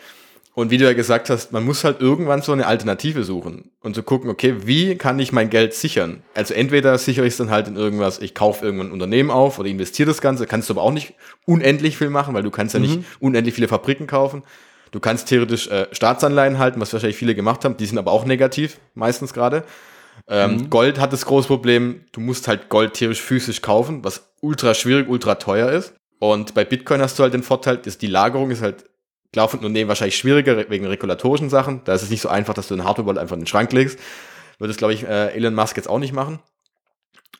Und wie du ja gesagt hast, man muss halt irgendwann so eine Alternative suchen und so gucken, okay, wie kann ich mein Geld sichern? Also entweder sichere ich es dann halt in irgendwas, ich kaufe irgendwann ein Unternehmen auf oder investiere das Ganze, kannst du aber auch nicht unendlich viel machen, weil du kannst ja mhm. nicht unendlich viele Fabriken kaufen. Du kannst theoretisch äh, Staatsanleihen halten, was wahrscheinlich viele gemacht haben, die sind aber auch negativ, meistens gerade. Ähm, mhm. Gold hat das große Problem, du musst halt Gold theoretisch physisch kaufen, was ultra schwierig, ultra teuer ist. Und bei Bitcoin hast du halt den Vorteil, dass die Lagerung ist halt Klar, für Unternehmen wahrscheinlich schwieriger wegen regulatorischen Sachen. Da ist es nicht so einfach, dass du einen Hardware-Wallet einfach in den Schrank legst. Würde es, glaube ich, äh, Elon Musk jetzt auch nicht machen.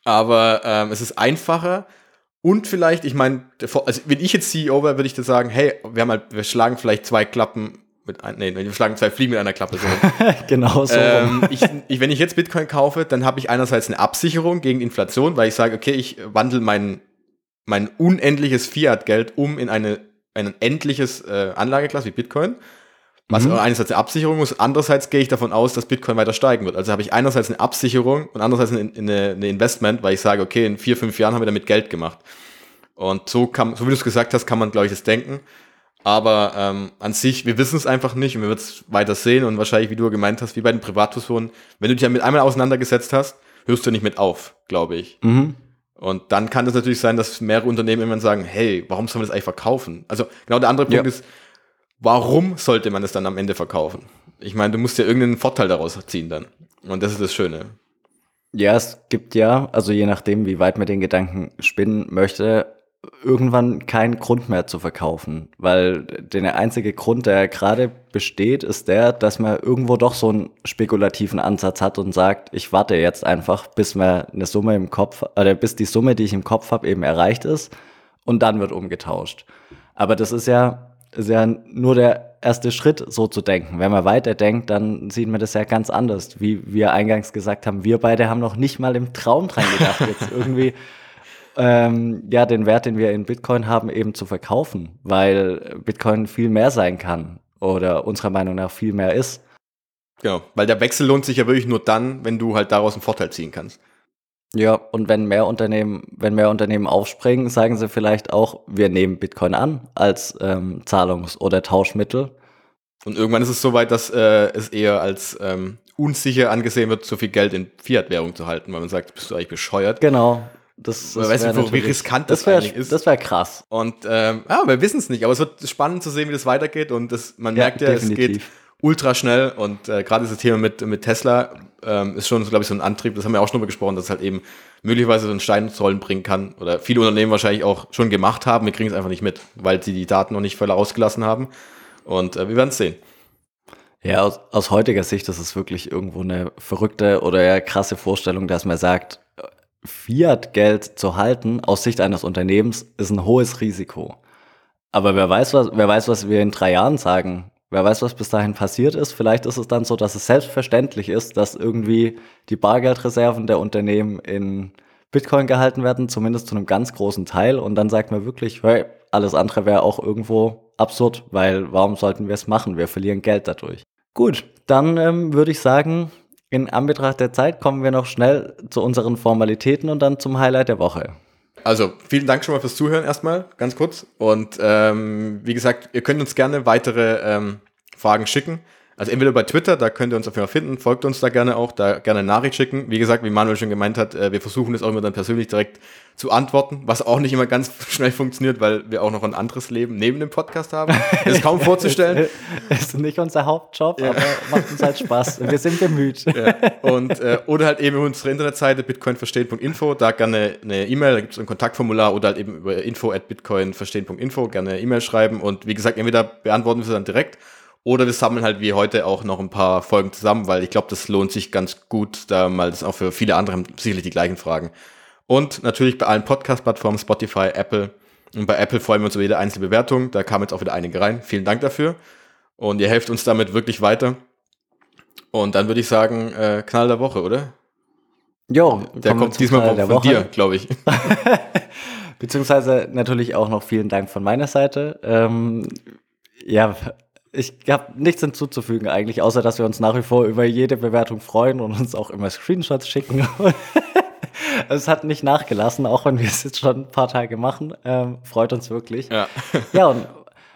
Aber ähm, es ist einfacher. Und vielleicht, ich meine, also wenn ich jetzt CEO wäre, würde ich dir sagen, hey, wir haben halt, wir schlagen vielleicht zwei Klappen mit ein, nee, wir schlagen zwei Fliegen mit einer Klappe. So. genau so. Ähm, ich, ich, wenn ich jetzt Bitcoin kaufe, dann habe ich einerseits eine Absicherung gegen Inflation, weil ich sage, okay, ich wandle mein, mein unendliches Fiat-Geld um in eine ein endliches äh, Anlageklasse wie Bitcoin, was mhm. einerseits eine Absicherung muss, andererseits gehe ich davon aus, dass Bitcoin weiter steigen wird. Also habe ich einerseits eine Absicherung und andererseits eine, eine, eine Investment, weil ich sage, okay, in vier, fünf Jahren haben wir damit Geld gemacht. Und so kann, so wie du es gesagt hast, kann man, glaube ich, das denken. Aber ähm, an sich, wir wissen es einfach nicht und wir werden es weiter sehen und wahrscheinlich, wie du gemeint hast, wie bei den Privatpersonen, wenn du dich damit einmal auseinandergesetzt hast, hörst du nicht mit auf, glaube ich. Mhm. Und dann kann es natürlich sein, dass mehrere Unternehmen irgendwann sagen, hey, warum soll man das eigentlich verkaufen? Also genau der andere Punkt ja. ist, warum sollte man es dann am Ende verkaufen? ich meine, du musst ja irgendeinen Vorteil daraus ziehen dann. Und das ist das Schöne. Ja, es gibt ja, also je nachdem, wie weit man den Gedanken spinnen möchte, irgendwann keinen Grund mehr zu verkaufen. Weil der einzige Grund, der gerade besteht, ist der, dass man irgendwo doch so einen spekulativen Ansatz hat und sagt, ich warte jetzt einfach, bis man eine Summe im Kopf, oder bis die Summe, die ich im Kopf habe, eben erreicht ist und dann wird umgetauscht. Aber das ist ja, ist ja nur der erste Schritt, so zu denken. Wenn man weiterdenkt, dann sieht man das ja ganz anders. Wie wir eingangs gesagt haben, wir beide haben noch nicht mal im Traum dran gedacht, jetzt irgendwie ähm, ja, den Wert, den wir in Bitcoin haben, eben zu verkaufen, weil Bitcoin viel mehr sein kann oder unserer Meinung nach viel mehr ist. Genau, weil der Wechsel lohnt sich ja wirklich nur dann, wenn du halt daraus einen Vorteil ziehen kannst. Ja, und wenn mehr Unternehmen, wenn mehr Unternehmen aufspringen, sagen sie vielleicht auch, wir nehmen Bitcoin an als ähm, Zahlungs- oder Tauschmittel. Und irgendwann ist es soweit, dass äh, es eher als ähm, unsicher angesehen wird, so viel Geld in Fiat-Währung zu halten, weil man sagt, bist du eigentlich bescheuert? Genau. Das, das weißt du, wie riskant das, das wär, eigentlich ist. Das wäre krass. Und ähm, ja, wir wissen es nicht, aber es wird spannend zu sehen, wie das weitergeht. Und das, man ja, merkt ja, definitiv. es geht ultra schnell. Und äh, gerade dieses Thema mit, mit Tesla ähm, ist schon, glaube ich, so ein Antrieb. Das haben wir auch schon mal gesprochen, dass es halt eben möglicherweise so einen Stein ins Rollen bringen kann. Oder viele Unternehmen wahrscheinlich auch schon gemacht haben. Wir kriegen es einfach nicht mit, weil sie die Daten noch nicht voll ausgelassen haben. Und äh, wir werden es sehen. Ja, aus, aus heutiger Sicht ist es wirklich irgendwo eine verrückte oder ja krasse Vorstellung, dass man sagt, Fiat-Geld zu halten aus Sicht eines Unternehmens ist ein hohes Risiko. Aber wer weiß, was, wer weiß, was wir in drei Jahren sagen. Wer weiß, was bis dahin passiert ist. Vielleicht ist es dann so, dass es selbstverständlich ist, dass irgendwie die Bargeldreserven der Unternehmen in Bitcoin gehalten werden, zumindest zu einem ganz großen Teil. Und dann sagt man wirklich, hey, alles andere wäre auch irgendwo absurd, weil warum sollten wir es machen? Wir verlieren Geld dadurch. Gut, dann ähm, würde ich sagen, in Anbetracht der Zeit kommen wir noch schnell zu unseren Formalitäten und dann zum Highlight der Woche. Also vielen Dank schon mal fürs Zuhören erstmal, ganz kurz. Und ähm, wie gesagt, ihr könnt uns gerne weitere ähm, Fragen schicken. Also entweder bei Twitter, da könnt ihr uns auf jeden Fall finden, folgt uns da gerne auch, da gerne eine Nachricht schicken. Wie gesagt, wie Manuel schon gemeint hat, äh, wir versuchen das auch immer dann persönlich direkt zu antworten, was auch nicht immer ganz schnell funktioniert, weil wir auch noch ein anderes Leben neben dem Podcast haben. Das ist kaum vorzustellen. das ist nicht unser Hauptjob, ja. aber macht uns halt Spaß. Wir sind bemüht. Ja. Und, äh, oder halt eben unsere Internetseite bitcoinverstehen.info, da gerne eine E-Mail, da gibt es ein Kontaktformular oder halt eben über info at bitcoinverstehen.info gerne eine E-Mail schreiben und wie gesagt, entweder beantworten wir sie dann direkt oder wir sammeln halt wie heute auch noch ein paar Folgen zusammen, weil ich glaube, das lohnt sich ganz gut, da mal das auch für viele andere sicherlich die gleichen Fragen. Und natürlich bei allen Podcast-Plattformen, Spotify, Apple. Und bei Apple freuen wir uns über jede einzelne Bewertung. Da kamen jetzt auch wieder einige rein. Vielen Dank dafür. Und ihr helft uns damit wirklich weiter. Und dann würde ich sagen, äh, Knall der Woche, oder? Jo, der kommt diesmal von Woche. dir, glaube ich. Beziehungsweise natürlich auch noch vielen Dank von meiner Seite. Ähm, ja, ich habe nichts hinzuzufügen eigentlich, außer dass wir uns nach wie vor über jede Bewertung freuen und uns auch immer Screenshots schicken. es hat nicht nachgelassen, auch wenn wir es jetzt schon ein paar Tage machen. Ähm, freut uns wirklich. Ja. ja, und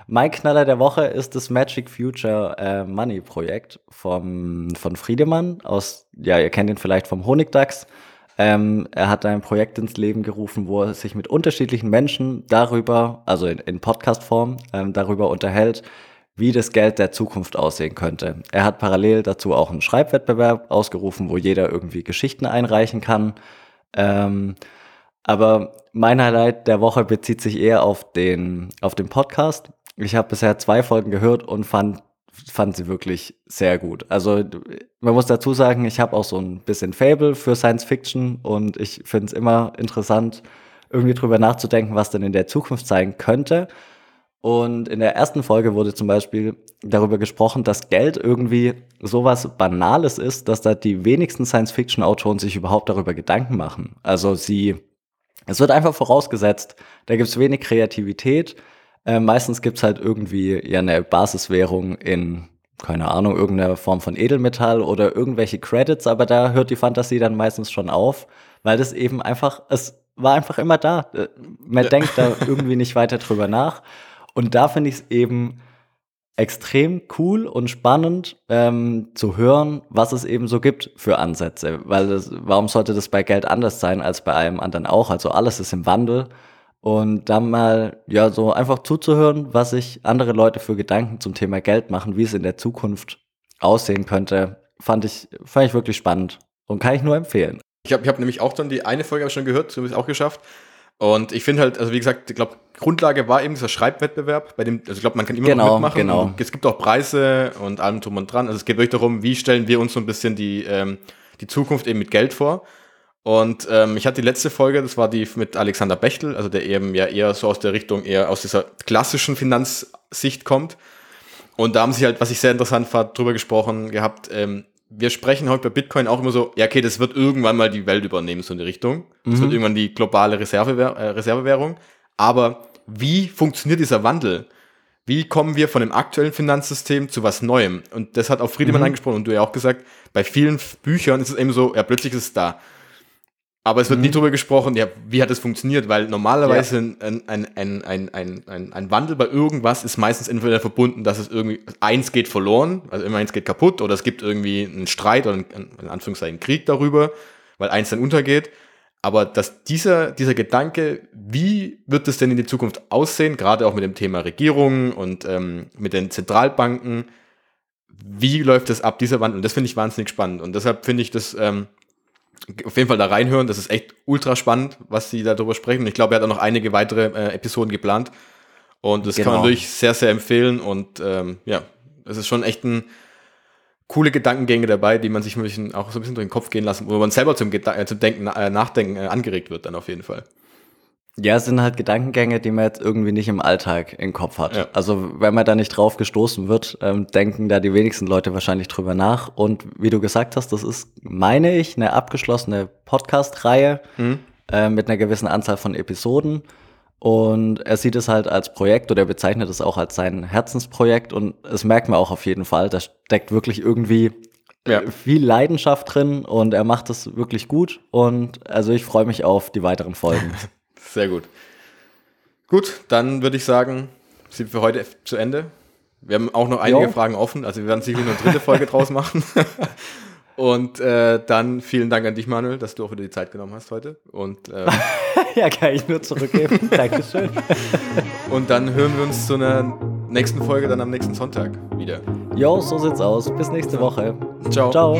mein Knaller der Woche ist das Magic Future äh, Money Projekt vom, von Friedemann aus, ja, ihr kennt ihn vielleicht vom Honigdachs. Ähm, er hat ein Projekt ins Leben gerufen, wo er sich mit unterschiedlichen Menschen darüber, also in, in Podcast-Form, ähm, darüber unterhält, wie das Geld der Zukunft aussehen könnte. Er hat parallel dazu auch einen Schreibwettbewerb ausgerufen, wo jeder irgendwie Geschichten einreichen kann. Ähm, aber mein Highlight der Woche bezieht sich eher auf den, auf den Podcast. Ich habe bisher zwei Folgen gehört und fand, fand sie wirklich sehr gut. Also man muss dazu sagen, ich habe auch so ein bisschen Fable für Science Fiction und ich finde es immer interessant, irgendwie drüber nachzudenken, was denn in der Zukunft sein könnte. Und in der ersten Folge wurde zum Beispiel darüber gesprochen, dass Geld irgendwie sowas Banales ist, dass da die wenigsten Science-Fiction-Autoren sich überhaupt darüber Gedanken machen. Also sie, es wird einfach vorausgesetzt, da gibt es wenig Kreativität. Äh, meistens gibt es halt irgendwie ja eine Basiswährung in, keine Ahnung, irgendeiner Form von Edelmetall oder irgendwelche Credits, aber da hört die Fantasie dann meistens schon auf, weil das eben einfach, es war einfach immer da. Äh, man ja. denkt da irgendwie nicht weiter drüber nach. Und da finde ich es eben extrem cool und spannend ähm, zu hören, was es eben so gibt für Ansätze. Weil das, warum sollte das bei Geld anders sein als bei allem anderen auch? Also alles ist im Wandel. Und dann mal, ja, so einfach zuzuhören, was sich andere Leute für Gedanken zum Thema Geld machen, wie es in der Zukunft aussehen könnte, fand ich, fand ich wirklich spannend und kann ich nur empfehlen. Ich habe ich hab nämlich auch dann die eine Folge schon gehört, es auch geschafft. Und ich finde halt, also wie gesagt, ich glaube, Grundlage war eben dieser Schreibwettbewerb, bei dem, also ich glaube, man kann immer genau, noch mitmachen. Genau. Es gibt auch Preise und allem drum und dran. Also es geht wirklich darum, wie stellen wir uns so ein bisschen die, ähm, die Zukunft eben mit Geld vor. Und ähm, ich hatte die letzte Folge, das war die mit Alexander Bechtel, also der eben ja eher so aus der Richtung, eher aus dieser klassischen Finanzsicht kommt. Und da haben sie halt, was ich sehr interessant fand, drüber gesprochen gehabt, ähm, wir sprechen heute bei Bitcoin auch immer so, ja, okay, das wird irgendwann mal die Welt übernehmen, so in die Richtung. Das Mhm. wird irgendwann die globale Reservewähr äh, Reservewährung. Aber wie funktioniert dieser Wandel? Wie kommen wir von dem aktuellen Finanzsystem zu was Neuem? Und das hat auch Friedemann Mhm. angesprochen und du ja auch gesagt, bei vielen Büchern ist es eben so, ja, plötzlich ist es da. Aber es wird Mhm. nie darüber gesprochen, ja, wie hat es funktioniert, weil normalerweise ein, ein, ein, ein, ein, ein, ein Wandel bei irgendwas ist meistens entweder verbunden, dass es irgendwie, eins geht verloren, also immer eins geht kaputt, oder es gibt irgendwie einen Streit oder einen, in Anführungszeichen Krieg darüber, weil eins dann untergeht. Aber dass dieser, dieser Gedanke, wie wird es denn in die Zukunft aussehen, gerade auch mit dem Thema Regierung und ähm, mit den Zentralbanken, wie läuft es ab, dieser Wandel? Und das finde ich wahnsinnig spannend. Und deshalb finde ich das ähm, auf jeden Fall da reinhören. Das ist echt ultra spannend, was sie darüber sprechen. Und ich glaube, er hat auch noch einige weitere äh, Episoden geplant. Und das kann man Genau. wirklich sehr, sehr empfehlen. Und ähm, ja, es ist schon echt ein coole Gedankengänge dabei, die man sich ein bisschen, auch so ein bisschen durch den Kopf gehen lassen, wo man selber zum, Geda äh, zum Denken, äh, Nachdenken äh, angeregt wird, dann auf jeden Fall. Ja, es sind halt Gedankengänge, die man jetzt irgendwie nicht im Alltag im Kopf hat. Ja. Also wenn man da nicht drauf gestoßen wird, ähm, denken da die wenigsten Leute wahrscheinlich drüber nach. Und wie du gesagt hast, das ist, meine ich, eine abgeschlossene Podcast-Reihe Mhm. äh, mit einer gewissen Anzahl von Episoden. Und er sieht es halt als Projekt oder er bezeichnet es auch als sein Herzensprojekt. Und es merkt man auch auf jeden Fall, da steckt wirklich irgendwie Ja. äh, viel Leidenschaft drin und er macht es wirklich gut. Und also ich freue mich auf die weiteren Folgen. Sehr gut. Gut, dann würde ich sagen, sind wir heute zu Ende. Wir haben auch noch einige Jo. Fragen offen, also wir werden sicher noch eine dritte Folge draus machen. Und äh, dann vielen Dank an dich, Manuel, dass du auch wieder die Zeit genommen hast heute. Und, äh, ja, kann ich nur zurückgeben. Dankeschön. und dann hören wir uns zu einer nächsten Folge dann am nächsten Sonntag wieder. Jo, so sieht's aus. Bis nächste Woche. Ciao. Ciao.